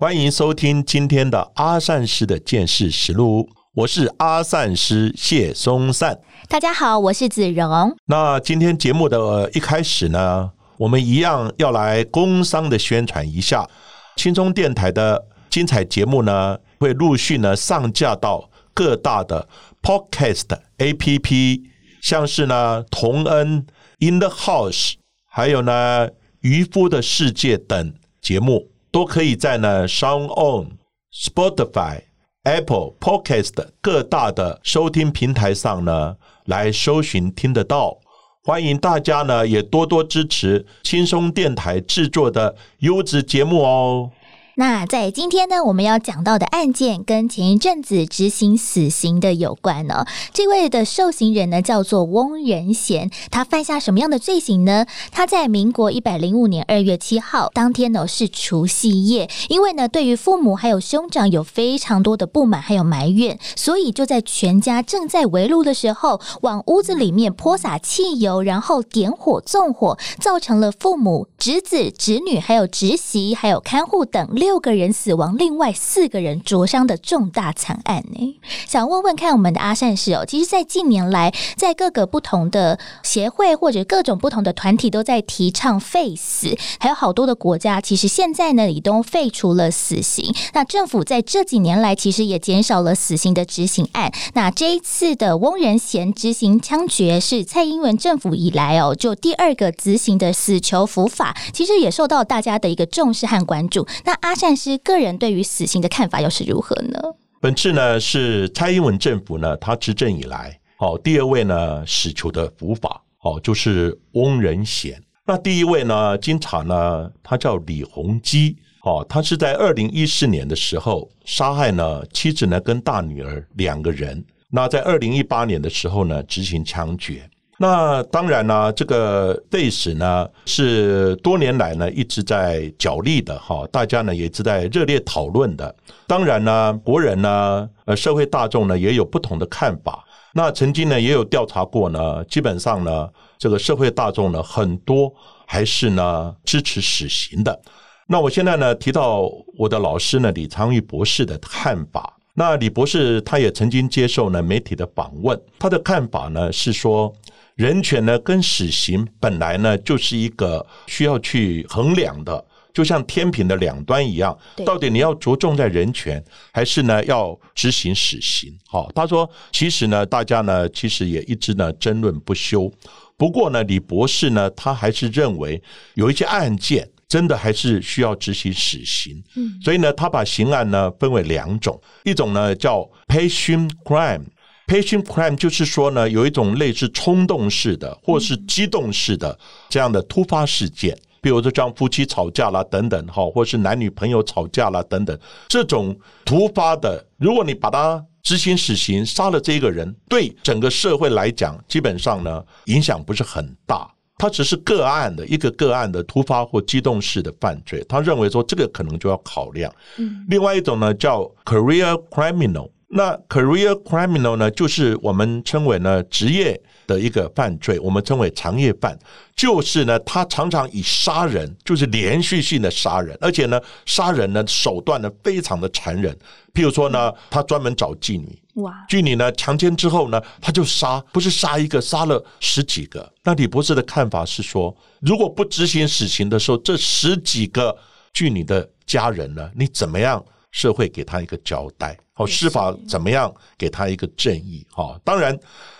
欢迎收听今天的阿善师的见识实录。我是阿善师谢松善。大家好，我是子荣。那今天节目的一开始呢，我们一样要来工商的宣传一下，轻松电台的精彩节目呢，会陆续呢上架到各大的 Podcast APP，像是呢同恩 In the House，还有呢渔夫的世界等节目，都可以在呢 Sound On、Spotify、Apple Podcast 各大的收听平台上呢。来搜寻听得到，欢迎大家呢也多多支持轻松电台制作的优质节目哦。那在今天呢，我们要讲到的案件跟前一阵子执行死刑的有关呢。这位的受刑人呢叫做翁仁贤，他犯下什么样的罪行呢？他在民国一百零五年二月七号当天呢是除夕夜，因为呢对于父母还有兄长有非常多的不满还有埋怨，所以就在全家正在围炉的时候，往屋子里面泼洒汽油，然后点火纵火，造成了父母、侄子、侄女还有侄媳还有看护等六。个人死亡，另外四个人灼伤的重大惨案呢？想问问看，我们的阿善师哦，其实，在近年来，在各个不同的协会或者各种不同的团体都在提倡废死，还有好多的国家，其实现在呢，已都废除了死刑。那政府在这几年来，其实也减少了死刑的执行案。那这一次的翁仁贤执行枪决，是蔡英文政府以来哦，就第二个执行的死囚伏法，其实也受到大家的一个重视和关注。那阿阿善师个人对于死刑的看法又是如何呢？本次呢是蔡英文政府呢，他执政以来，哦，第二位呢死囚的伏法，哦，就是翁仁贤。那第一位呢，经查呢，他叫李洪基，哦，他是在二零一四年的时候杀害呢妻子呢跟大女儿两个人。那在二零一八年的时候呢，执行枪决。那当然呢，这个废死呢是多年来呢一直在角力的哈，大家呢也一直在热烈讨论的。当然呢，国人呢，呃，社会大众呢也有不同的看法。那曾经呢也有调查过呢，基本上呢，这个社会大众呢很多还是呢支持死刑的。那我现在呢提到我的老师呢李昌钰博士的看法。那李博士他也曾经接受呢媒体的访问，他的看法呢是说。人权呢，跟死刑本来呢就是一个需要去衡量的，就像天平的两端一样。到底你要着重在人权，还是呢要执行死刑？好，他说，其实呢，大家呢其实也一直呢争论不休。不过呢，李博士呢，他还是认为有一些案件真的还是需要执行死刑。嗯，所以呢，他把刑案呢分为两种，一种呢叫 passion crime。Passion crime 就是说呢，有一种类似冲动式的，或是激动式的这样的突发事件，比如说像夫妻吵架啦等等，哈，或是男女朋友吵架啦等等，这种突发的，如果你把它执行死刑，杀了这个人，对整个社会来讲，基本上呢影响不是很大，它只是个案的一个个案的突发或激动式的犯罪，他认为说这个可能就要考量。嗯，另外一种呢叫 career criminal。那 career criminal 呢，就是我们称为呢职业的一个犯罪，我们称为长夜犯，就是呢他常常以杀人，就是连续性的杀人，而且呢杀人呢手段呢非常的残忍。譬如说呢，他专门找妓女，哇，妓女呢强奸之后呢，他就杀，不是杀一个，杀了十几个。那李博士的看法是说，如果不执行死刑的时候，这十几个妓女的家人呢，你怎么样？社会给他一个交代，好，司法怎么样给他一个正义？哈，当然，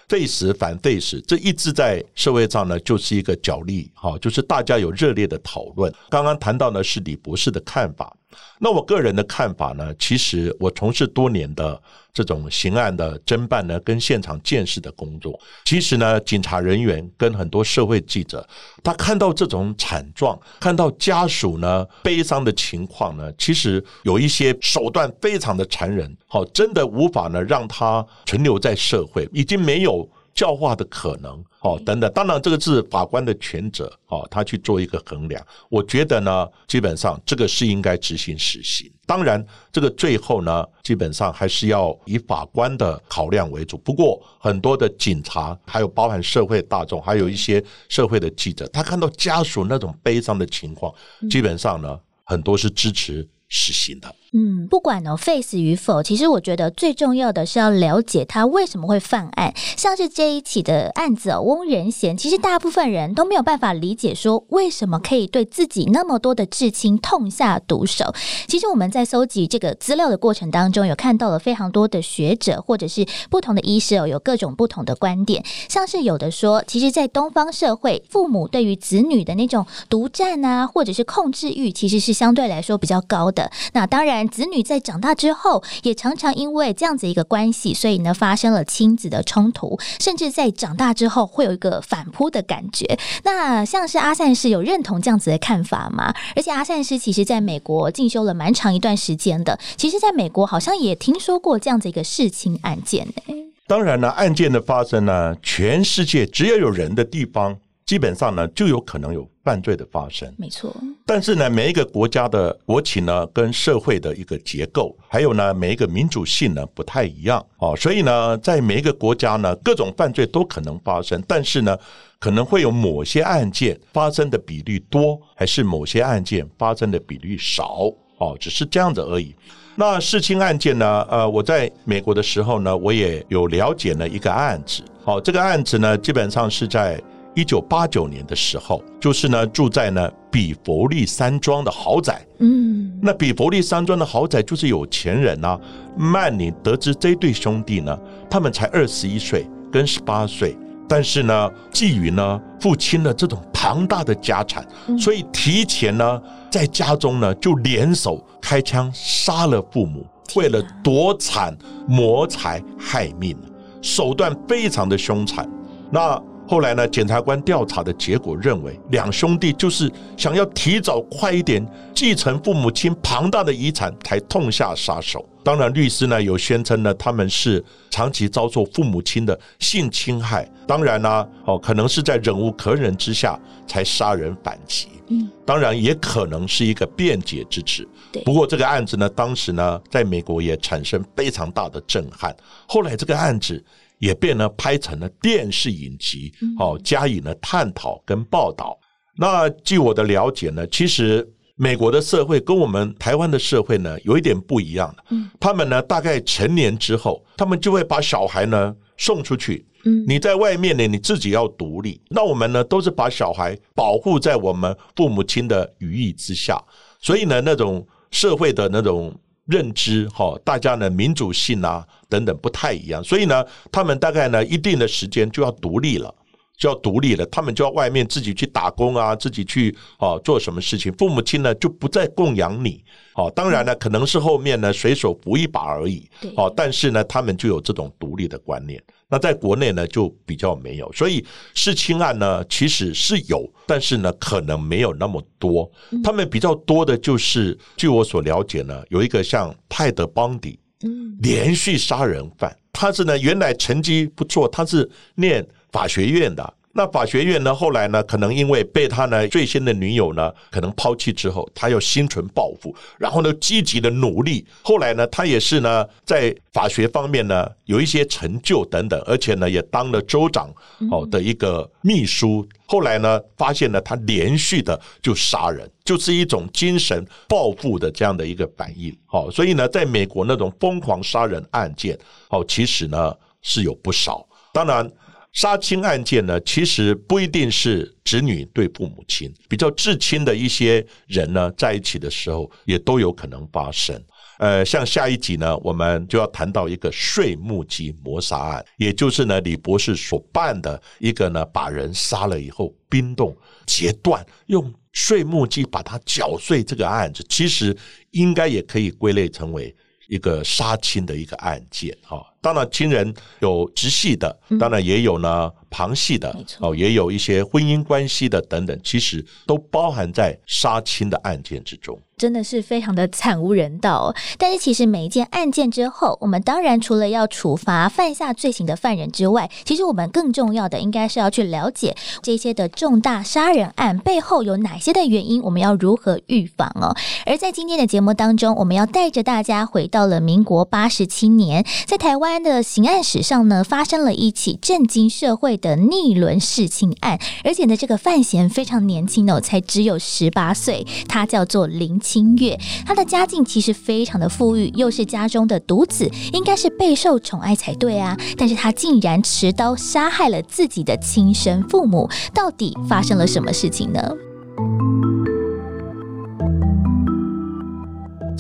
废时反废时，这一直在社会上呢，就是一个角力，哈，就是大家有热烈的讨论。刚刚谈到呢是李博士的看法，那我个人的看法呢，其实我从事多年的这种刑案的侦办呢，跟现场见识的工作，其实呢，警察人员跟很多社会记者，他看到这种惨状，看到家属呢悲伤的情况呢，其实有一些手段非常的残忍，好，真的无法呢让他存留在社会，已经没有。教化的可能哦，等等，当然这个是法官的权责哦，他去做一个衡量。我觉得呢，基本上这个是应该执行死刑。当然，这个最后呢，基本上还是要以法官的考量为主。不过，很多的警察，还有包含社会大众，还有一些社会的记者，他看到家属那种悲伤的情况，基本上呢，很多是支持实行的。嗯，不管呢 face 与否，其实我觉得最重要的是要了解他为什么会犯案。像是这一起的案子哦，翁仁贤，其实大部分人都没有办法理解说为什么可以对自己那么多的至亲痛下毒手。其实我们在搜集这个资料的过程当中，有看到了非常多的学者或者是不同的医师哦，有各种不同的观点。像是有的说，其实，在东方社会，父母对于子女的那种独占啊，或者是控制欲，其实是相对来说比较高的。那当然。子女在长大之后，也常常因为这样子一个关系，所以呢发生了亲子的冲突，甚至在长大之后会有一个反扑的感觉。那像是阿善师有认同这样子的看法吗？而且阿善师其实在美国进修了蛮长一段时间的，其实在美国好像也听说过这样子一个弑亲案件呢。当然呢，案件的发生呢，全世界只要有人的地方。基本上呢，就有可能有犯罪的发生。没错，但是呢，每一个国家的国情呢，跟社会的一个结构，还有呢，每一个民主性呢，不太一样哦。所以呢，在每一个国家呢，各种犯罪都可能发生，但是呢，可能会有某些案件发生的比率多，还是某些案件发生的比率少哦，只是这样子而已。那弑亲案件呢？呃，我在美国的时候呢，我也有了解了一个案子。好，这个案子呢，基本上是在。一九八九年的时候，就是呢住在呢比佛利山庄的豪宅。嗯，那比佛利山庄的豪宅就是有钱人呐。曼宁得知这对兄弟呢，他们才二十一岁跟十八岁，但是呢觊觎呢父亲的这种庞大的家产，所以提前呢在家中呢就联手开枪杀了父母，为了夺产谋财害命，手段非常的凶残。那后来呢？检察官调查的结果认为，两兄弟就是想要提早快一点继承父母亲庞大的遗产，才痛下杀手。当然，律师呢有宣称呢，他们是长期遭受父母亲的性侵害。当然呢，哦，可能是在忍无可忍之下才杀人反击。嗯，当然也可能是一个辩解之词。不过这个案子呢，当时呢，在美国也产生非常大的震撼。后来这个案子。也变呢拍成了电视影集，哦，加以了探讨跟报道。那据我的了解呢，其实美国的社会跟我们台湾的社会呢有一点不一样的。嗯，他们呢大概成年之后，他们就会把小孩呢送出去。嗯，你在外面呢你自己要独立。那我们呢都是把小孩保护在我们父母亲的羽翼之下，所以呢那种社会的那种。认知哈，大家的民主性啊等等不太一样，所以呢，他们大概呢一定的时间就要独立了，就要独立了，他们就要外面自己去打工啊，自己去啊做什么事情，父母亲呢就不再供养你。哦，当然呢，可能是后面呢随手扶一把而已。哦，但是呢，他们就有这种独立的观念。那在国内呢，就比较没有。所以弑亲案呢，其实是有，但是呢，可能没有那么多。他们比较多的就是，据我所了解呢，有一个像泰德邦迪，嗯，连续杀人犯，他是呢原来成绩不错，他是念法学院的。那法学院呢？后来呢？可能因为被他呢最新的女友呢可能抛弃之后，他又心存报复，然后呢积极的努力。后来呢，他也是呢在法学方面呢有一些成就等等，而且呢也当了州长哦的一个秘书。后来呢，发现呢他连续的就杀人，就是一种精神报复的这样的一个反应。好，所以呢，在美国那种疯狂杀人案件，哦，其实呢是有不少。当然。杀亲案件呢，其实不一定是子女对父母亲，比较至亲的一些人呢，在一起的时候，也都有可能发生。呃，像下一集呢，我们就要谈到一个碎木机谋杀案，也就是呢李博士所办的一个呢把人杀了以后冰冻截断，用碎木机把它绞碎这个案子，其实应该也可以归类成为一个杀亲的一个案件哈。当然，亲人有直系的，当然也有呢旁系的，哦，也有一些婚姻关系的等等，其实都包含在杀亲的案件之中。真的是非常的惨无人道。但是，其实每一件案件之后，我们当然除了要处罚犯下罪行的犯人之外，其实我们更重要的应该是要去了解这些的重大杀人案背后有哪些的原因，我们要如何预防哦。而在今天的节目当中，我们要带着大家回到了民国八十七年，在台湾。的刑案史上呢，发生了一起震惊社会的逆轮弑亲案，而且呢，这个范闲非常年轻哦，才只有十八岁。他叫做林清月，他的家境其实非常的富裕，又是家中的独子，应该是备受宠爱才对啊。但是他竟然持刀杀害了自己的亲生父母，到底发生了什么事情呢？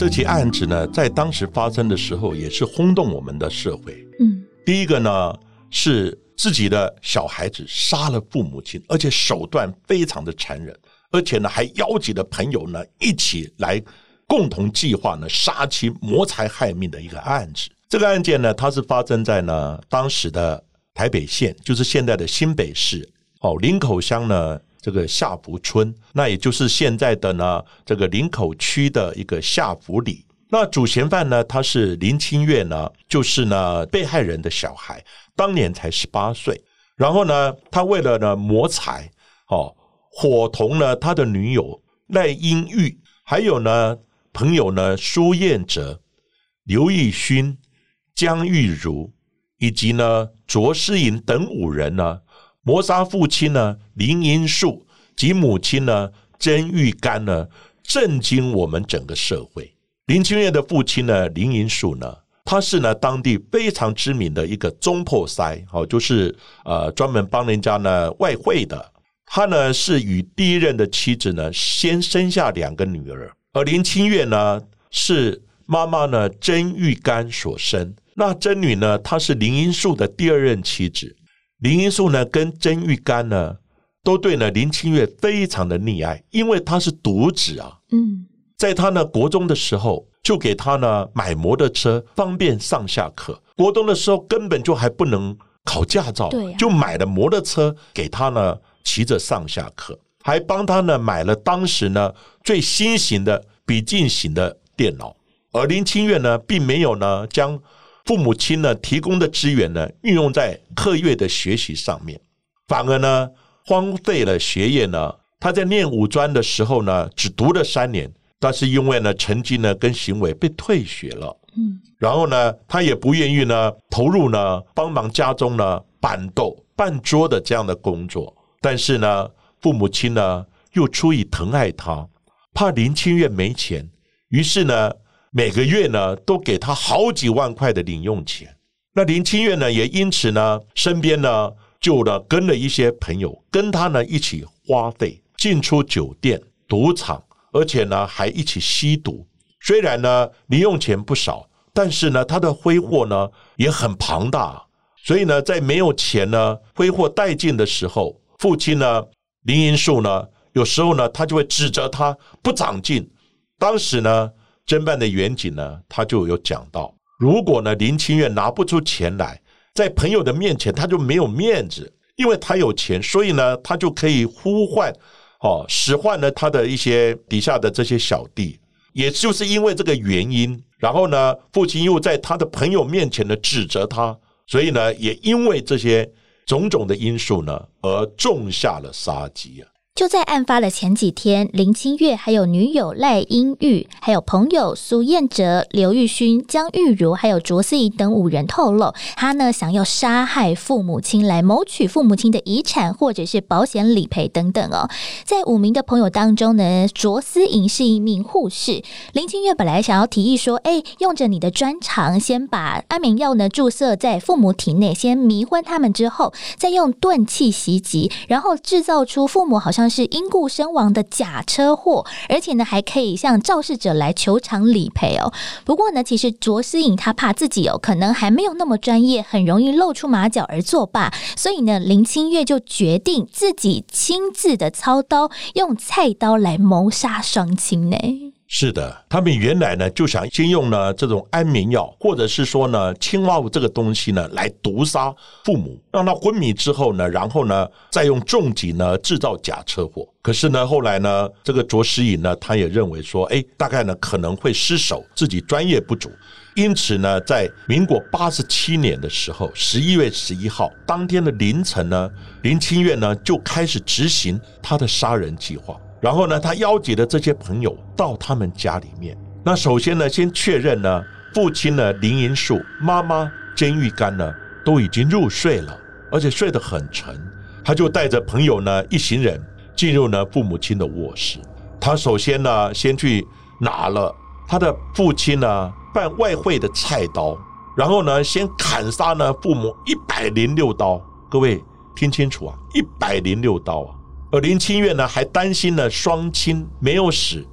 这起案子呢，在当时发生的时候，也是轰动我们的社会。嗯，第一个呢是自己的小孩子杀了父母亲，而且手段非常的残忍，而且呢还邀集了朋友呢一起来共同计划呢杀妻谋财害命的一个案子。这个案件呢，它是发生在呢当时的台北县，就是现在的新北市哦林口乡呢。这个下福村，那也就是现在的呢，这个林口区的一个下福里。那主嫌犯呢，他是林清月呢，就是呢被害人的小孩，当年才十八岁。然后呢，他为了呢谋财，哦，伙同呢他的女友赖英玉，还有呢朋友呢苏燕哲、刘义勋、江玉如，以及呢卓诗颖等五人呢。谋杀父亲呢林银树及母亲呢甄玉干呢，震惊我们整个社会。林清月的父亲呢林银树呢，他是呢当地非常知名的一个中破塞，哦，就是呃专门帮人家呢外汇的。他呢是与第一任的妻子呢先生下两个女儿，而林清月呢是妈妈呢甄玉干所生。那甄女呢，她是林银树的第二任妻子。林英树呢，跟曾玉干呢，都对呢林清月非常的溺爱，因为他是独子啊。嗯，在他呢国中的时候，就给他呢买摩托车，方便上下课。国中的时候根本就还不能考驾照，就买了摩托车给他呢骑着上下课，还帮他呢买了当时呢最新型的笔记型的电脑。而林清月呢，并没有呢将。父母亲呢提供的资源呢运用在课业的学习上面，反而呢荒废了学业呢。他在念五专的时候呢只读了三年，但是因为呢成绩呢跟行为被退学了，嗯，然后呢他也不愿意呢投入呢帮忙家中呢板豆办桌的这样的工作，但是呢父母亲呢又出于疼爱他，怕林清月没钱，于是呢。每个月呢，都给他好几万块的零用钱。那林清月呢，也因此呢，身边呢，就呢跟了一些朋友，跟他呢一起花费进出酒店、赌场，而且呢还一起吸毒。虽然呢零用钱不少，但是呢他的挥霍呢也很庞大。所以呢，在没有钱呢挥霍殆尽的时候，父亲呢林银树呢，有时候呢他就会指责他不长进。当时呢。侦办的远景呢，他就有讲到，如果呢林清月拿不出钱来，在朋友的面前他就没有面子，因为他有钱，所以呢他就可以呼唤哦使唤了他的一些底下的这些小弟，也就是因为这个原因，然后呢父亲又在他的朋友面前呢指责他，所以呢也因为这些种种的因素呢而种下了杀机啊。就在案发的前几天，林清月还有女友赖英玉，还有朋友苏燕哲、刘玉勋、江玉如，还有卓思怡等五人透露，他呢想要杀害父母亲来谋取父母亲的遗产或者是保险理赔等等哦。在五名的朋友当中呢，卓思颖是一名护士。林清月本来想要提议说，哎，用着你的专长，先把安眠药呢注射在父母体内，先迷昏他们之后，再用钝器袭击，然后制造出父母好像。是因故身亡的假车祸，而且呢还可以向肇事者来求偿理赔哦。不过呢，其实卓思颖她怕自己有可能还没有那么专业，很容易露出马脚而作罢，所以呢林清月就决定自己亲自的操刀，用菜刀来谋杀双亲呢。是的，他们原来呢就想先用呢这种安眠药，或者是说呢青蛙物这个东西呢来毒杀父母，让他昏迷之后呢，然后呢再用重疾呢制造假车祸。可是呢后来呢这个卓诗颖呢他也认为说，哎，大概呢可能会失手，自己专业不足，因此呢在民国八十七年的时候，十一月十一号当天的凌晨呢，林清月呢就开始执行他的杀人计划。然后呢，他邀集的这些朋友到他们家里面。那首先呢，先确认呢，父亲呢林银树、妈妈甄玉干呢都已经入睡了，而且睡得很沉。他就带着朋友呢一行人进入呢父母亲的卧室。他首先呢，先去拿了他的父亲呢办外汇的菜刀，然后呢，先砍杀呢父母一百零六刀。各位听清楚啊，一百零六刀啊！而林清月呢，还担心呢双亲没有死，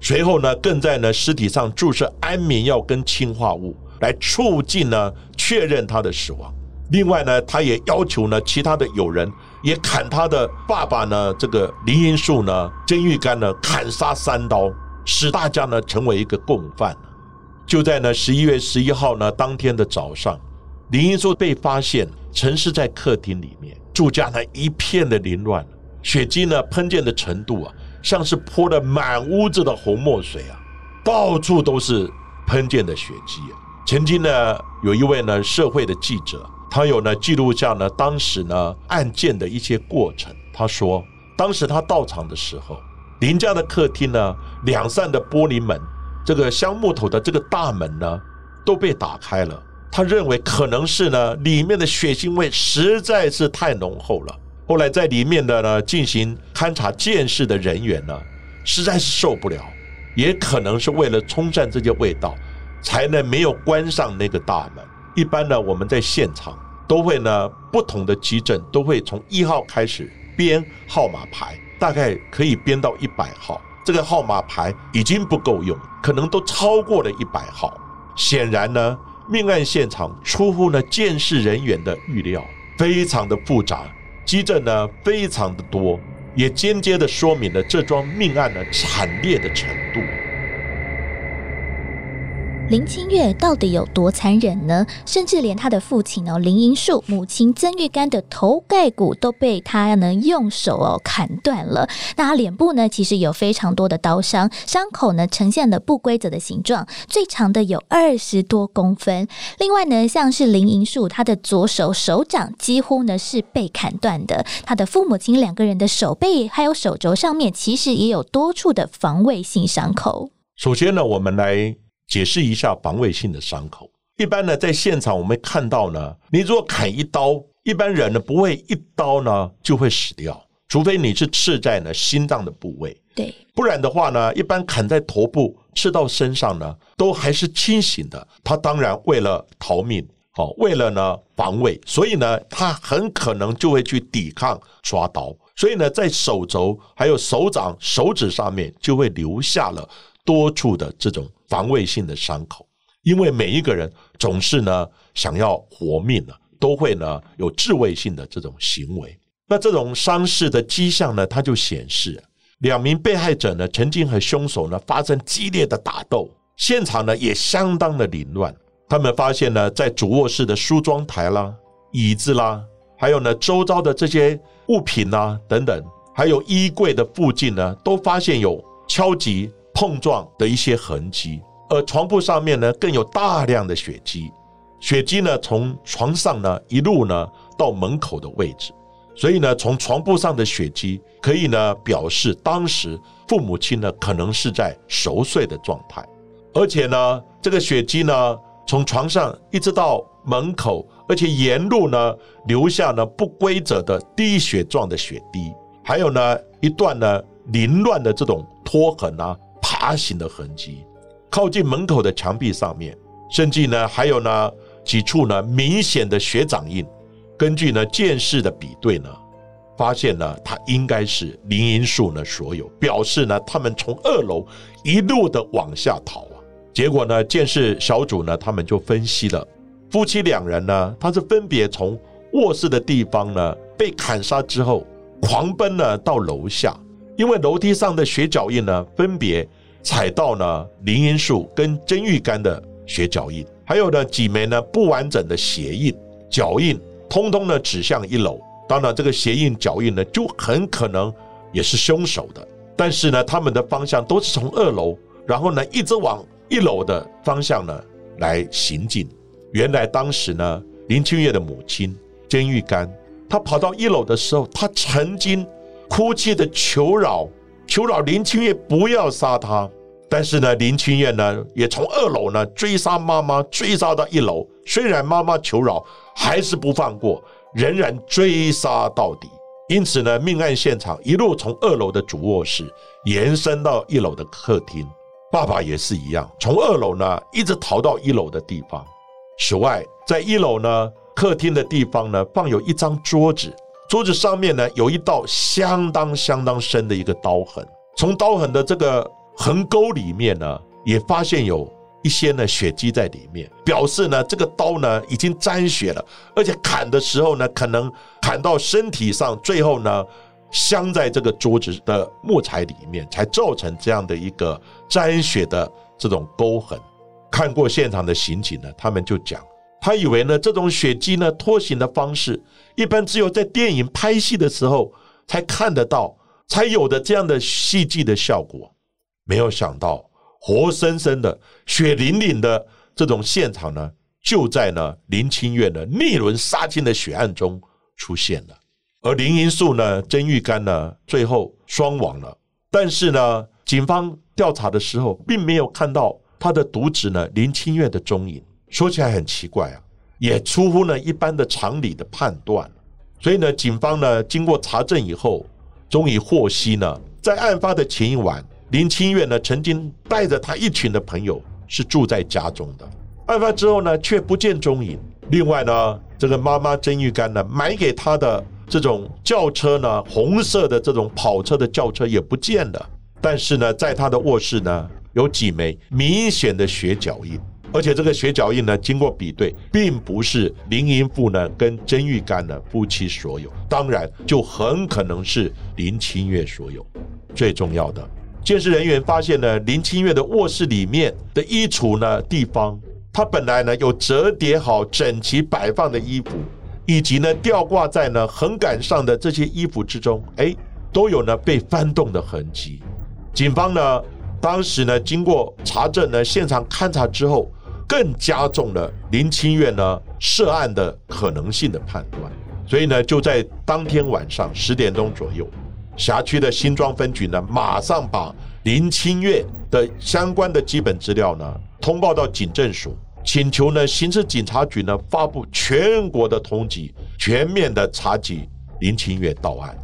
随后呢，更在呢尸体上注射安眠药跟氰化物，来促进呢确认他的死亡。另外呢，他也要求呢其他的友人也砍他的爸爸呢这个林荫树呢曾玉干呢砍杀三刀，使大家呢成为一个共犯。就在呢十一月十一号呢当天的早上，林荫树被发现沉尸在客厅里面，住家呢一片的凌乱。血迹呢，喷溅的程度啊，像是泼了满屋子的红墨水啊，到处都是喷溅的血迹啊。曾经呢，有一位呢社会的记者，他有呢记录下呢当时呢案件的一些过程。他说，当时他到场的时候，林家的客厅呢两扇的玻璃门，这个香木头的这个大门呢都被打开了。他认为可能是呢里面的血腥味实在是太浓厚了。后来在里面的呢进行勘察见识的人员呢，实在是受不了，也可能是为了冲散这些味道，才能没有关上那个大门。一般呢，我们在现场都会呢不同的急诊都会从一号开始编号码牌，大概可以编到一百号。这个号码牌已经不够用，可能都超过了一百号。显然呢，命案现场出乎呢见识人员的预料，非常的复杂。基证呢非常的多，也间接的说明了这桩命案的惨烈的程度。林清月到底有多残忍呢？甚至连他的父亲哦林银树、母亲曾玉干的头盖骨都被他呢用手哦砍断了。那他脸部呢其实有非常多的刀伤，伤口呢呈现了不规则的形状，最长的有二十多公分。另外呢，像是林银树，他的左手手掌几乎呢是被砍断的。他的父母亲两个人的手背还有手肘上面，其实也有多处的防卫性伤口。首先呢，我们来。解释一下防卫性的伤口。一般呢，在现场我们看到呢，你如果砍一刀，一般人呢不会一刀呢就会死掉，除非你是刺在呢心脏的部位。对，不然的话呢，一般砍在头部、刺到身上呢，都还是清醒的。他当然为了逃命，哦，为了呢防卫，所以呢，他很可能就会去抵抗抓刀。所以呢，在手肘还有手掌、手指上面就会留下了多处的这种。防卫性的伤口，因为每一个人总是呢想要活命呢，都会呢有自卫性的这种行为。那这种伤势的迹象呢，它就显示两名被害者呢曾经和凶手呢发生激烈的打斗，现场呢也相当的凌乱。他们发现呢，在主卧室的梳妆台啦、椅子啦，还有呢周遭的这些物品啊等等，还有衣柜的附近呢，都发现有敲击。碰撞的一些痕迹，而床铺上面呢，更有大量的血迹。血迹呢，从床上呢一路呢到门口的位置，所以呢，从床铺上的血迹可以呢表示当时父母亲呢可能是在熟睡的状态，而且呢，这个血迹呢从床上一直到门口，而且沿路呢留下呢不规则的滴血状的血滴，还有呢一段呢凌乱的这种拖痕啊。爬行的痕迹，靠近门口的墙壁上面，甚至呢还有呢几处呢明显的血掌印。根据呢剑士的比对呢，发现呢，它应该是林荫树呢所有，表示呢他们从二楼一路的往下逃啊。结果呢，剑士小组呢，他们就分析了夫妻两人呢，他是分别从卧室的地方呢被砍杀之后，狂奔呢到楼下，因为楼梯上的血脚印呢，分别踩到呢林荫树跟真玉干的血脚印，还有呢几枚呢不完整的鞋印、脚印，通通呢指向一楼。当然，这个鞋印、脚印呢，就很可能也是凶手的。但是呢，他们的方向都是从二楼，然后呢一直往。一楼的方向呢，来行进。原来当时呢，林清月的母亲甄玉干，她跑到一楼的时候，她曾经哭泣的求饶，求饶林清月不要杀他。但是呢，林清月呢，也从二楼呢追杀妈妈，追杀到一楼。虽然妈妈求饶，还是不放过，仍然追杀到底。因此呢，命案现场一路从二楼的主卧室延伸到一楼的客厅。爸爸也是一样，从二楼呢一直逃到一楼的地方。此外，在一楼呢客厅的地方呢放有一张桌子，桌子上面呢有一道相当相当深的一个刀痕。从刀痕的这个横沟里面呢，也发现有一些呢血迹在里面，表示呢这个刀呢已经沾血了，而且砍的时候呢可能砍到身体上，最后呢。镶在这个桌子的木材里面，才造成这样的一个沾血的这种沟痕。看过现场的刑警呢，他们就讲，他以为呢这种血迹呢拖行的方式，一般只有在电影拍戏的时候才看得到，才有的这样的戏剧的效果。没有想到，活生生的血淋淋的这种现场呢，就在呢林清月的逆轮杀进的血案中出现了。而林银树呢，曾玉干呢，最后双亡了。但是呢，警方调查的时候，并没有看到他的独子呢林清月的踪影。说起来很奇怪啊，也出乎呢一般的常理的判断。所以呢，警方呢经过查证以后，终于获悉呢，在案发的前一晚，林清月呢曾经带着他一群的朋友是住在家中的。案发之后呢，却不见踪影。另外呢，这个妈妈曾玉干呢买给他的。这种轿车呢，红色的这种跑车的轿车也不见了。但是呢，在他的卧室呢，有几枚明显的血脚印，而且这个血脚印呢，经过比对，并不是林银富呢跟曾玉干呢夫妻所有，当然就很可能是林清月所有。最重要的，监视人员发现呢，林清月的卧室里面的衣橱呢地方，他本来呢有折叠好、整齐摆放的衣服。以及呢，吊挂在呢横杆上的这些衣服之中，哎，都有呢被翻动的痕迹。警方呢，当时呢经过查证呢，现场勘查之后，更加重了林清月呢涉案的可能性的判断。所以呢，就在当天晚上十点钟左右，辖区的新庄分局呢，马上把林清月的相关的基本资料呢通报到警政署。请求呢，刑事警察局呢发布全国的通缉，全面的查缉林清月到案。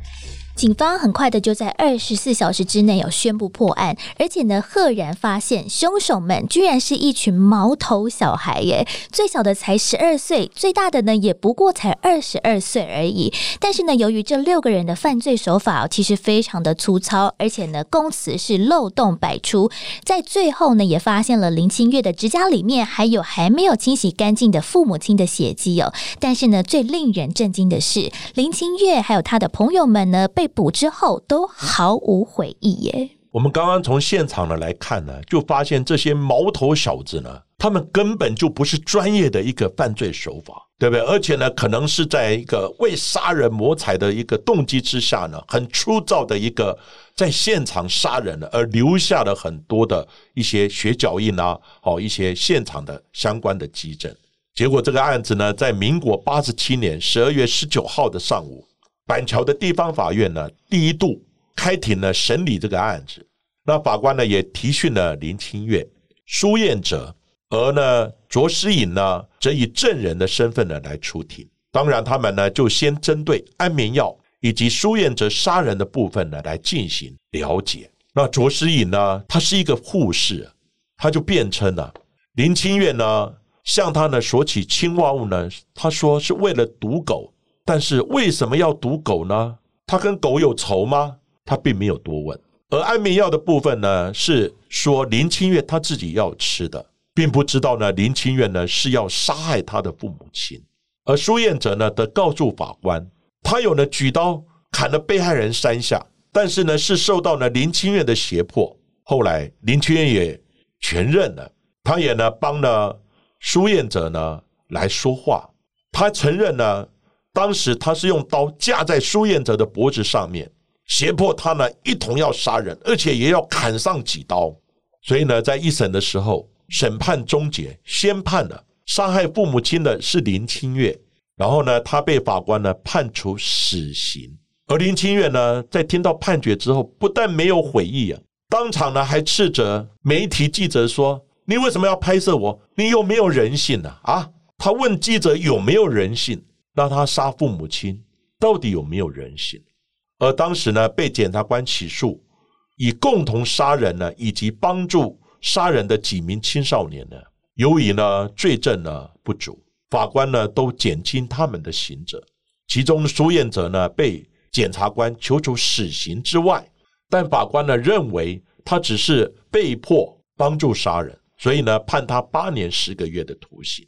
警方很快的就在二十四小时之内有宣布破案，而且呢，赫然发现凶手们居然是一群毛头小孩耶！最小的才十二岁，最大的呢也不过才二十二岁而已。但是呢，由于这六个人的犯罪手法其实非常的粗糙，而且呢，供词是漏洞百出，在最后呢，也发现了林清月的指甲里面还有还没有清洗干净的父母亲的血迹哦。但是呢，最令人震惊的是，林清月还有他的朋友们呢被。捕之后都毫无悔意耶。我们刚刚从现场呢来看呢，就发现这些毛头小子呢，他们根本就不是专业的一个犯罪手法，对不对？而且呢，可能是在一个为杀人谋财的一个动机之下呢，很粗糙的一个在现场杀人了而留下了很多的一些血脚印啊，哦，一些现场的相关的基证。结果这个案子呢，在民国八十七年十二月十九号的上午。板桥的地方法院呢，第一度开庭呢审理这个案子。那法官呢也提讯了林清月、苏燕哲，而呢卓诗颖呢则以证人的身份呢来出庭。当然，他们呢就先针对安眠药以及苏燕哲杀人的部分呢来进行了解。那卓诗颖呢，他是一个护士，他就辩称了林清月呢向他呢索取氰化物呢，他说是为了毒狗。但是为什么要毒狗呢？他跟狗有仇吗？他并没有多问。而安眠药的部分呢，是说林清月他自己要吃的，并不知道呢林清月呢是要杀害他的父母亲。而苏彦哲呢，则告诉法官，他有呢举刀砍了被害人三下，但是呢是受到呢林清月的胁迫。后来林清月也全认了，他也呢帮了苏彦哲呢来说话，他承认呢。当时他是用刀架在苏彦哲的脖子上面，胁迫他呢一同要杀人，而且也要砍上几刀。所以呢，在一审的时候，审判终结，宣判了杀害父母亲的是林清月，然后呢，他被法官呢判处死刑。而林清月呢，在听到判决之后，不但没有悔意啊，当场呢还斥责媒体记者说：“你为什么要拍摄我？你有没有人性呢？”啊，他问记者有没有人性。让他杀父母亲，到底有没有人性？而当时呢，被检察官起诉以共同杀人呢，以及帮助杀人的几名青少年呢，由于呢罪证呢不足，法官呢都减轻他们的刑责。其中苏彦哲呢被检察官求处死刑之外，但法官呢认为他只是被迫帮助杀人，所以呢判他八年十个月的徒刑。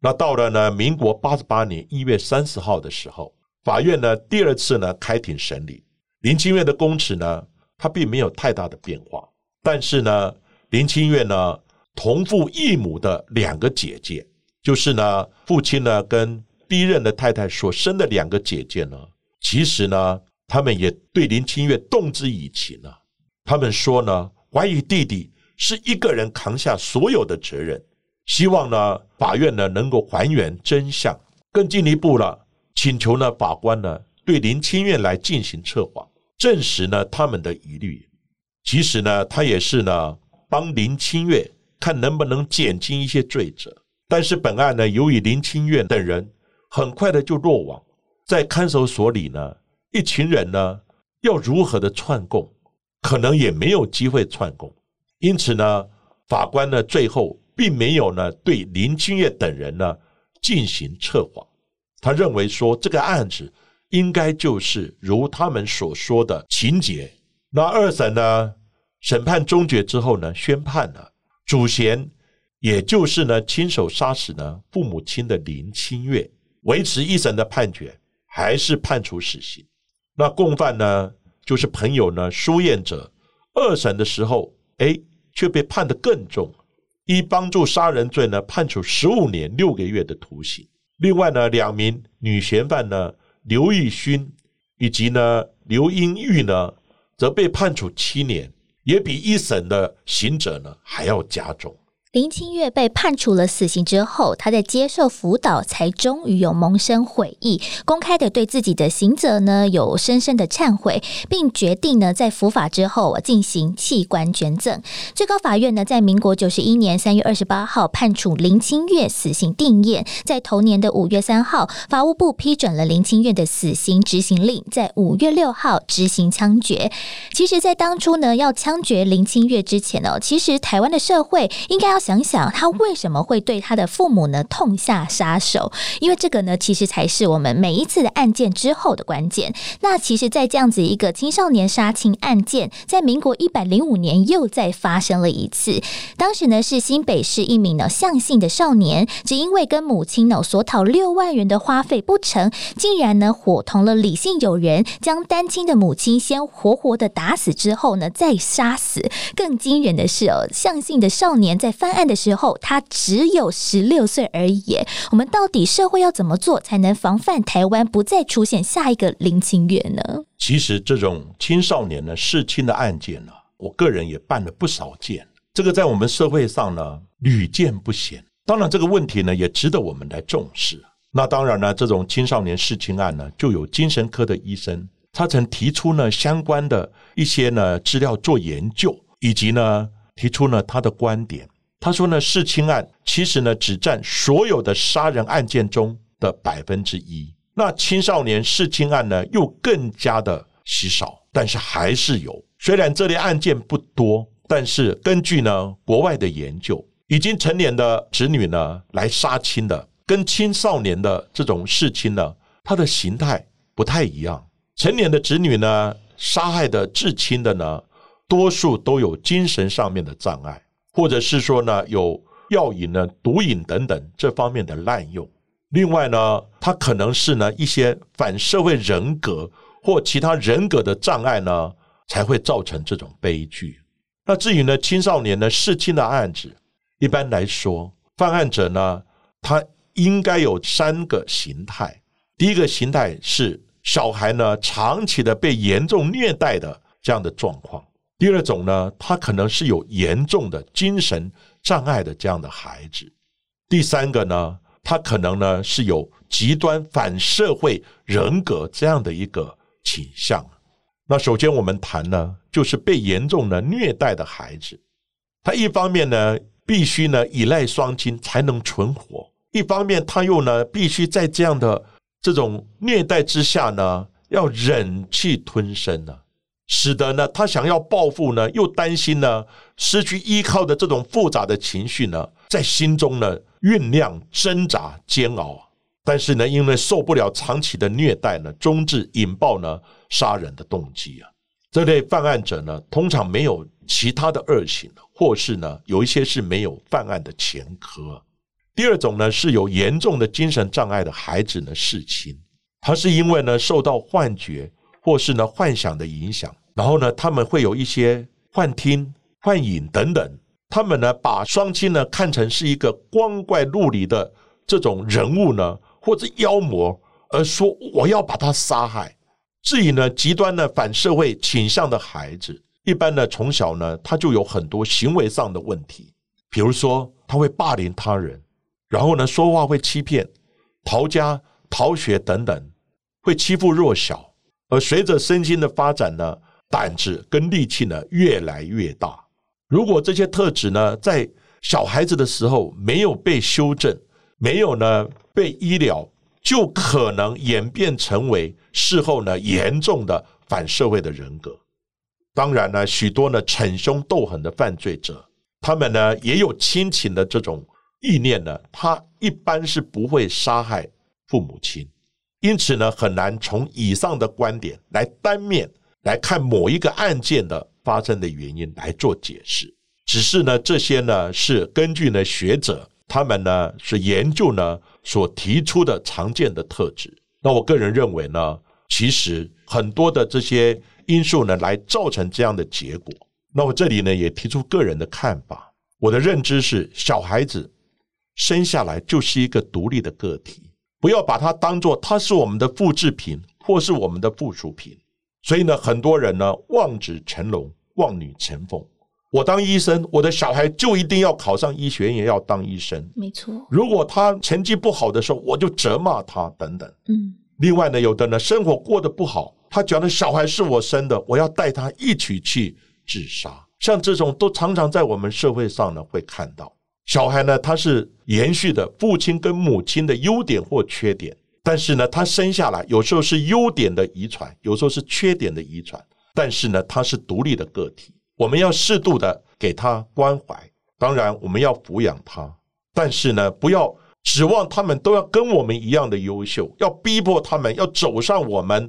那到了呢，民国八十八年一月三十号的时候，法院呢第二次呢开庭审理林清月的供词呢，他并没有太大的变化。但是呢，林清月呢同父异母的两个姐姐，就是呢父亲呢跟第一任的太太所生的两个姐姐呢，其实呢他们也对林清月动之以情啊。他们说呢，怀疑弟弟是一个人扛下所有的责任。希望呢，法院呢能够还原真相，更进一步了，请求呢法官呢对林清月来进行测谎，证实呢他们的疑虑。其实呢，他也是呢帮林清月看能不能减轻一些罪责。但是本案呢，由于林清月等人很快的就落网，在看守所里呢，一群人呢要如何的串供，可能也没有机会串供。因此呢，法官呢最后。并没有呢，对林清月等人呢进行测谎。他认为说这个案子应该就是如他们所说的情节。那二审呢审判终结之后呢，宣判了主嫌，也就是呢亲手杀死呢父母亲的林清月，维持一审的判决，还是判处死刑。那共犯呢就是朋友呢苏彦哲，二审的时候，哎，却被判得更重。一帮助杀人罪呢，判处十五年六个月的徒刑。另外呢，两名女嫌犯呢，刘玉勋以及呢刘英玉呢，则被判处七年，也比一审的刑者呢还要加重。林清月被判处了死刑之后，他在接受辅导，才终于有萌生悔意，公开的对自己的刑责呢有深深的忏悔，并决定呢在伏法之后进行器官捐赠。最高法院呢在民国九十一年三月二十八号判处林清月死刑定验，在同年的五月三号，法务部批准了林清月的死刑执行令，在五月六号执行枪决。其实，在当初呢要枪决林清月之前呢，其实台湾的社会应该要。想想他为什么会对他的父母呢痛下杀手？因为这个呢，其实才是我们每一次的案件之后的关键。那其实，在这样子一个青少年杀亲案件，在民国一百零五年又再发生了一次。当时呢，是新北市一名呢向姓的少年，只因为跟母亲呢所讨六万元的花费不成，竟然呢伙同了李姓友人，将单亲的母亲先活活的打死之后呢再杀死。更惊人的是哦，向姓的少年在犯案的时候，他只有十六岁而已。我们到底社会要怎么做，才能防范台湾不再出现下一个林清月呢？其实，这种青少年呢弑亲的案件呢，我个人也办了不少件。这个在我们社会上呢屡见不鲜。当然，这个问题呢也值得我们来重视。那当然呢，这种青少年弑亲案呢，就有精神科的医生，他曾提出呢相关的一些呢资料做研究，以及呢提出呢他的观点。他说呢，弑亲案其实呢只占所有的杀人案件中的百分之一。那青少年弑亲案呢又更加的稀少，但是还是有。虽然这类案件不多，但是根据呢国外的研究，已经成年的子女呢来杀亲的，跟青少年的这种弑亲呢，它的形态不太一样。成年的子女呢，杀害的至亲的呢，多数都有精神上面的障碍，或者是说呢，有药瘾呢、毒瘾等等这方面的滥用。另外呢，他可能是呢一些反社会人格或其他人格的障碍呢，才会造成这种悲剧。那至于呢青少年呢弑亲的案子，一般来说，犯案者呢，他应该有三个形态。第一个形态是小孩呢长期的被严重虐待的这样的状况；第二种呢，他可能是有严重的精神障碍的这样的孩子；第三个呢。他可能呢是有极端反社会人格这样的一个倾向。那首先我们谈呢，就是被严重的虐待的孩子，他一方面呢必须呢依赖双亲才能存活，一方面他又呢必须在这样的这种虐待之下呢要忍气吞声呢，使得呢他想要报复呢又担心呢失去依靠的这种复杂的情绪呢在心中呢。酝酿、挣扎、煎熬，但是呢，因为受不了长期的虐待呢，终至引爆呢杀人的动机啊。这类犯案者呢，通常没有其他的恶行，或是呢，有一些是没有犯案的前科。第二种呢，是有严重的精神障碍的孩子呢，弑亲，他是因为呢受到幻觉或是呢幻想的影响，然后呢，他们会有一些幻听、幻影等等。他们呢，把双亲呢看成是一个光怪陆离的这种人物呢，或者妖魔，而说我要把他杀害。至于呢，极端的反社会倾向的孩子，一般呢从小呢他就有很多行为上的问题，比如说他会霸凌他人，然后呢说话会欺骗、逃家、逃学等等，会欺负弱小。而随着身心的发展呢，胆子跟力气呢越来越大。如果这些特质呢，在小孩子的时候没有被修正，没有呢被医疗，就可能演变成为事后呢严重的反社会的人格。当然呢，许多呢逞凶斗狠的犯罪者，他们呢也有亲情的这种意念呢，他一般是不会杀害父母亲，因此呢，很难从以上的观点来单面来看某一个案件的。发生的原因来做解释，只是呢，这些呢是根据呢学者他们呢是研究呢所提出的常见的特质。那我个人认为呢，其实很多的这些因素呢来造成这样的结果。那我这里呢也提出个人的看法，我的认知是，小孩子生下来就是一个独立的个体，不要把它当做它是我们的复制品或是我们的附属品。所以呢，很多人呢望子成龙。望女成凤，我当医生，我的小孩就一定要考上医学院，也要当医生。没错，如果他成绩不好的时候，我就责骂他等等。嗯，另外呢，有的呢生活过得不好，他觉得小孩是我生的，我要带他一起去自杀。像这种都常常在我们社会上呢会看到。小孩呢，他是延续的父亲跟母亲的优点或缺点，但是呢，他生下来有时候是优点的遗传，有时候是缺点的遗传。但是呢，他是独立的个体，我们要适度的给他关怀，当然我们要抚养他，但是呢，不要指望他们都要跟我们一样的优秀，要逼迫他们要走上我们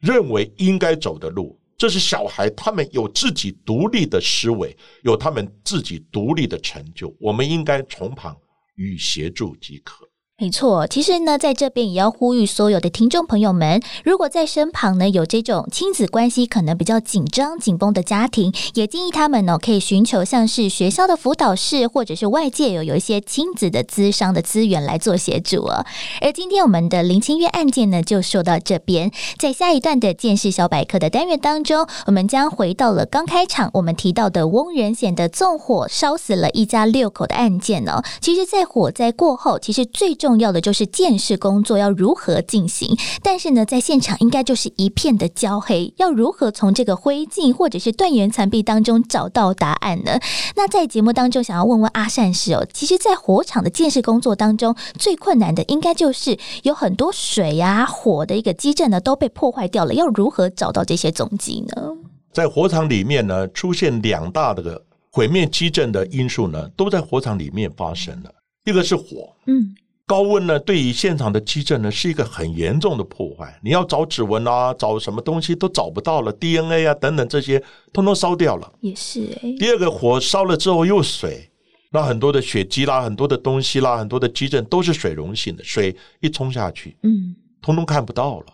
认为应该走的路。这是小孩，他们有自己独立的思维，有他们自己独立的成就，我们应该从旁与协助即可。没错，其实呢，在这边也要呼吁所有的听众朋友们，如果在身旁呢有这种亲子关系可能比较紧张、紧绷的家庭，也建议他们呢可以寻求像是学校的辅导室，或者是外界有有一些亲子的资商的资源来做协助哦。而今天我们的林清月案件呢，就说到这边，在下一段的见识小百科的单元当中，我们将回到了刚开场我们提到的翁仁显的纵火烧死了一家六口的案件呢。其实，在火灾过后，其实最重重要的就是建设工作要如何进行，但是呢，在现场应该就是一片的焦黑，要如何从这个灰烬或者是断垣残壁当中找到答案呢？那在节目当中，想要问问阿善师哦，其实，在火场的建设工作当中，最困难的应该就是有很多水呀、火的一个基阵呢都被破坏掉了，要如何找到这些踪迹呢？在火场里面呢，出现两大的毁灭基阵的因素呢，都在火场里面发生了，一个是火，嗯。高温呢，对于现场的基证呢，是一个很严重的破坏。你要找指纹啊，找什么东西都找不到了，DNA 啊等等这些，通通烧掉了。也是哎，第二个火烧了之后又水，那很多的血迹啦，很多的东西啦，很多的基证都是水溶性的，水一冲下去，嗯，通通看不到了。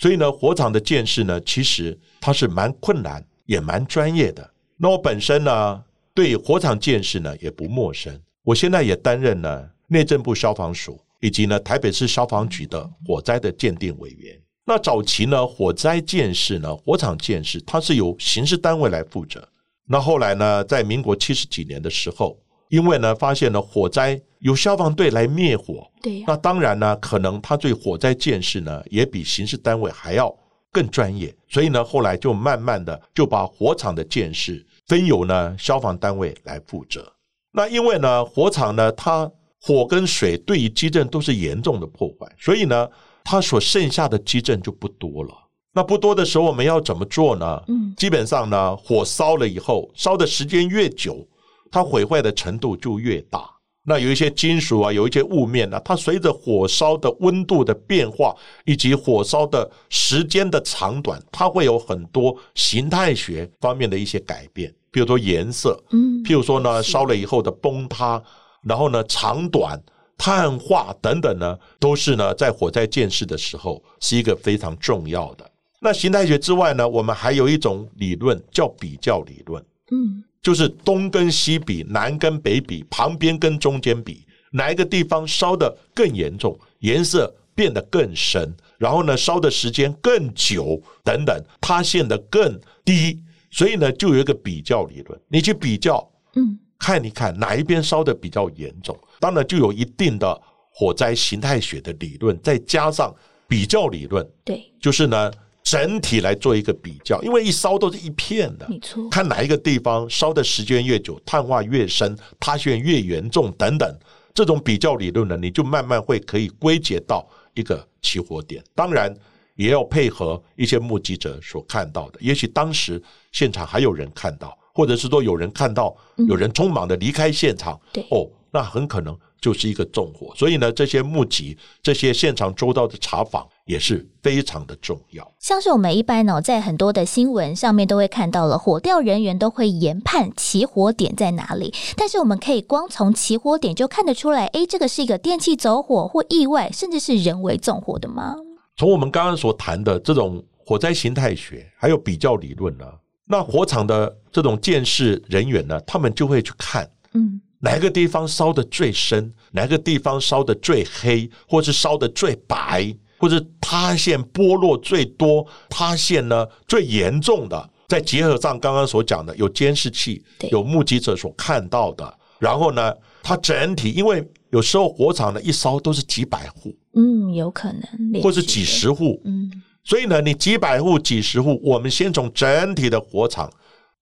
所以呢，火场的建设呢，其实它是蛮困难，也蛮专业的。那我本身呢，对火场建设呢也不陌生。我现在也担任了内政部消防署以及呢台北市消防局的火灾的鉴定委员。那早期呢，火灾建设呢，火场建设它是由刑事单位来负责。那后来呢，在民国七十几年的时候，因为呢发现了火灾由消防队来灭火，对呀，那当然呢，可能他对火灾建设呢也比刑事单位还要更专业，所以呢，后来就慢慢的就把火场的建设分由呢消防单位来负责。那因为呢，火场呢，它火跟水对于基震都是严重的破坏，所以呢，它所剩下的基震就不多了。那不多的时候，我们要怎么做呢？嗯，基本上呢，火烧了以后，烧的时间越久，它毁坏的程度就越大。那有一些金属啊，有一些雾面呢、它随着火烧的温度的变化，以及火烧的时间的长短，它会有很多形态学方面的一些改变，比如说颜色，嗯，譬如说呢，烧了以后的崩塌，然后呢长短、碳化等等呢，都是呢在火灾建设的时候是一个非常重要的。那形态学之外呢，我们还有一种理论叫比较理论，嗯，就是东跟西比，南跟北比，旁边跟中间比，哪一个地方烧的更严重，颜色变得更深，然后呢烧的时间更久，等等，塌陷的更低，所以呢就有一个比较理论，你去比较，嗯，看一看哪一边烧的比较严重，当然就有一定的火灾形态学的理论，再加上比较理论，对，就是呢整体来做一个比较，因为一烧都是一片的，没错，看哪一个地方烧的时间越久，碳化越深，塌陷越严重等等，这种比较理论呢，你就慢慢会可以归结到一个起火点。当然，也要配合一些目击者所看到的，也许当时现场还有人看到，或者是说有人看到有人匆忙的离开现场，对哦，那很可能就是一个纵火。所以呢，这些目击、这些现场周到的查访也是非常的重要。像是我们一般呢、在很多的新闻上面都会看到了，火调人员都会研判起火点在哪里。但是我们可以光从起火点就看得出来，诶，这个是一个电器走火或意外，甚至是人为纵火的吗？从我们刚刚所谈的这种火灾形态学，还有比较理论呢，那火场的这种建设人员呢，他们就会去看嗯，哪个地方烧的最深，哪个地方烧的最黑，或是烧的最白，或者塌陷剥落最多，塌陷呢最严重的。再结合上刚刚所讲的，有监视器，有目击者所看到的，然后呢，它整体，因为有时候火场呢一烧都是几百户，嗯，有可能，或是几，十户，嗯，所以呢，你几百户、几十户，我们先从整体的火场，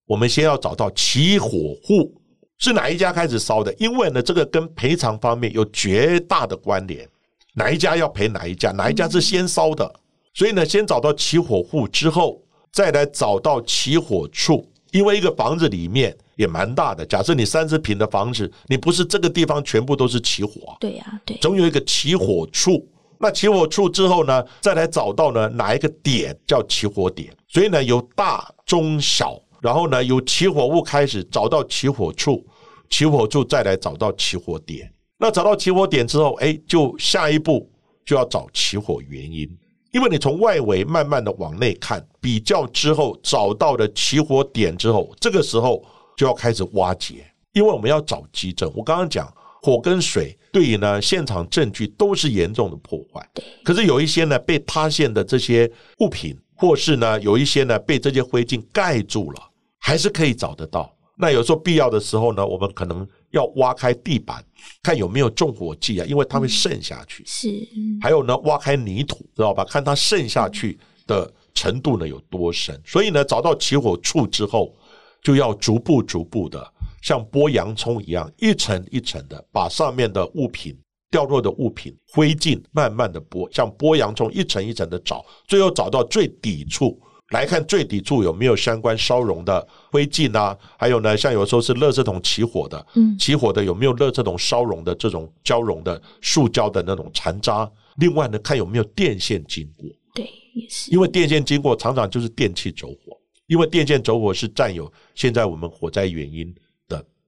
我们先要找到起火户是哪一家开始烧的，因为呢，这个跟赔偿方面有绝大的关联，哪一家要赔哪一家，哪一家是先烧的，所以呢，先找到起火户之后，再来找到起火处，因为一个房子里面也蛮大的，假设你三十平的房子，你不是这个地方全部都是起火啊，对呀、对，总有一个起火处。那起火处之后呢，再来找到呢哪一个点叫起火点。所以呢，由大、中、小，然后呢由起火物开始找到起火处，起火处再来找到起火点。那找到起火点之后，哎，就下一步就要找起火原因，因为你从外围慢慢的往内看，比较之后找到的起火点之后，这个时候就要开始挖掘，因为我们要找基证。我刚刚讲。火跟水对于呢现场证据都是严重的破坏。对，可是有一些呢被塌陷的这些物品，或是呢有一些呢被这些灰烬盖住了，还是可以找得到。那有时候必要的时候呢，我们可能要挖开地板，看有没有纵火剂啊，因为它会渗下去。是，嗯还有呢，挖开泥土，知道吧？看它渗下去的程度呢有多深。所以呢，找到起火处之后，就要逐步逐步的，像剥洋葱一样，一层一层的把上面的物品、掉落的物品、灰烬慢慢的剥，像剥洋葱一层一层的找，最后找到最底处。来看最底处有没有相关烧融的灰烬啊，还有呢，像有时候是垃圾桶起火的，嗯起火的有没有垃圾桶烧融的这种焦融的塑胶的那种残渣？另外呢，看有没有电线经过，对，也是，因为电线经过常常就是电器走火，因为电线走火是占有现在我们火灾原因的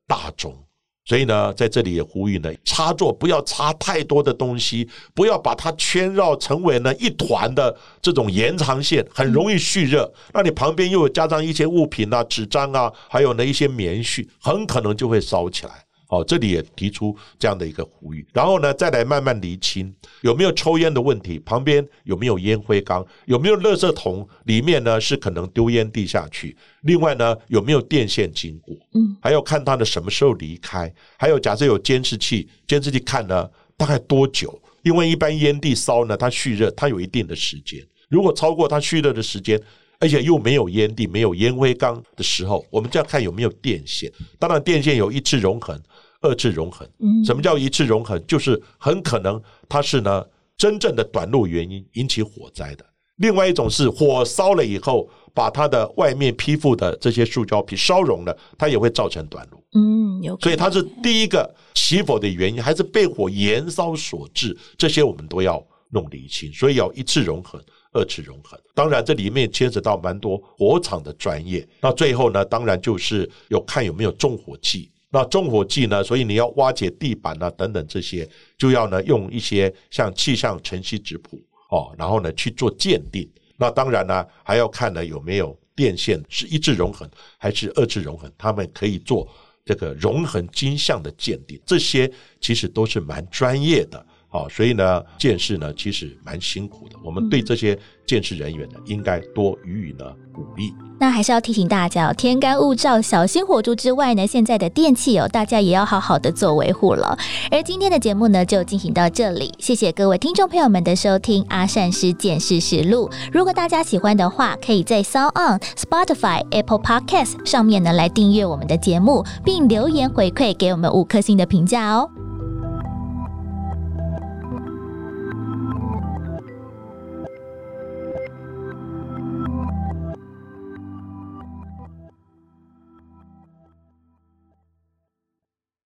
大宗。所以呢，在这里也呼吁呢，插座不要插太多的东西，不要把它圈绕成为呢一团的这种延长线，很容易蓄热。那你旁边又有加上一些物品啊、纸张啊，还有呢一些棉絮，很可能就会烧起来。哦，这里也提出这样的一个呼吁，然后呢，再来慢慢厘清有没有抽烟的问题，旁边有没有烟灰缸，有没有垃圾桶里面呢是可能丢烟蒂下去，另外呢有没有电线经过，嗯，还要看他的什么时候离开，还有假设有监视器，监视器看呢大概多久，因为一般烟蒂烧呢它蓄热，它有一定的时间，如果超过它蓄热的时间。而且又没有烟蒂、没有烟灰缸的时候，我们就要看有没有电线。当然，电线有一次熔痕、二次熔痕。嗯什么叫一次熔痕？就是很可能它是呢真正的短路原因引起火灾的。另外一种是火烧了以后，把它的外面披覆的这些塑胶皮烧融了，它也会造成短路。嗯，有，所以它是第一个起火的原因，还是被火燃烧所致？这些我们都要弄理清。所以要一次熔痕。二次熔痕，当然这里面牵扯到蛮多火场的专业。那最后呢，当然就是有看有没有重火剂。那中火剂呢，所以你要挖掘地板啊等等这些，就要呢用一些像气象晨曦质谱哦，然后呢去做鉴定。那当然呢还要看呢有没有电线是一致熔痕还是二次熔痕，他们可以做这个熔痕金像的鉴定。这些其实都是蛮专业的。好，所以呢，建士呢其实蛮辛苦的。我们对这些建士人员呢，应该多予以呢鼓励。那还是要提醒大家哦，天干物燥，小心火烛之外呢，现在的电器哦，大家也要好好的做维护了。而今天的节目呢，就进行到这里，谢谢各位听众朋友们的收听《阿善师见识实录》。如果大家喜欢的话，可以在 Sound On、Spotify、Apple Podcast 上面呢来订阅我们的节目，并留言回馈给我们五颗星的评价哦。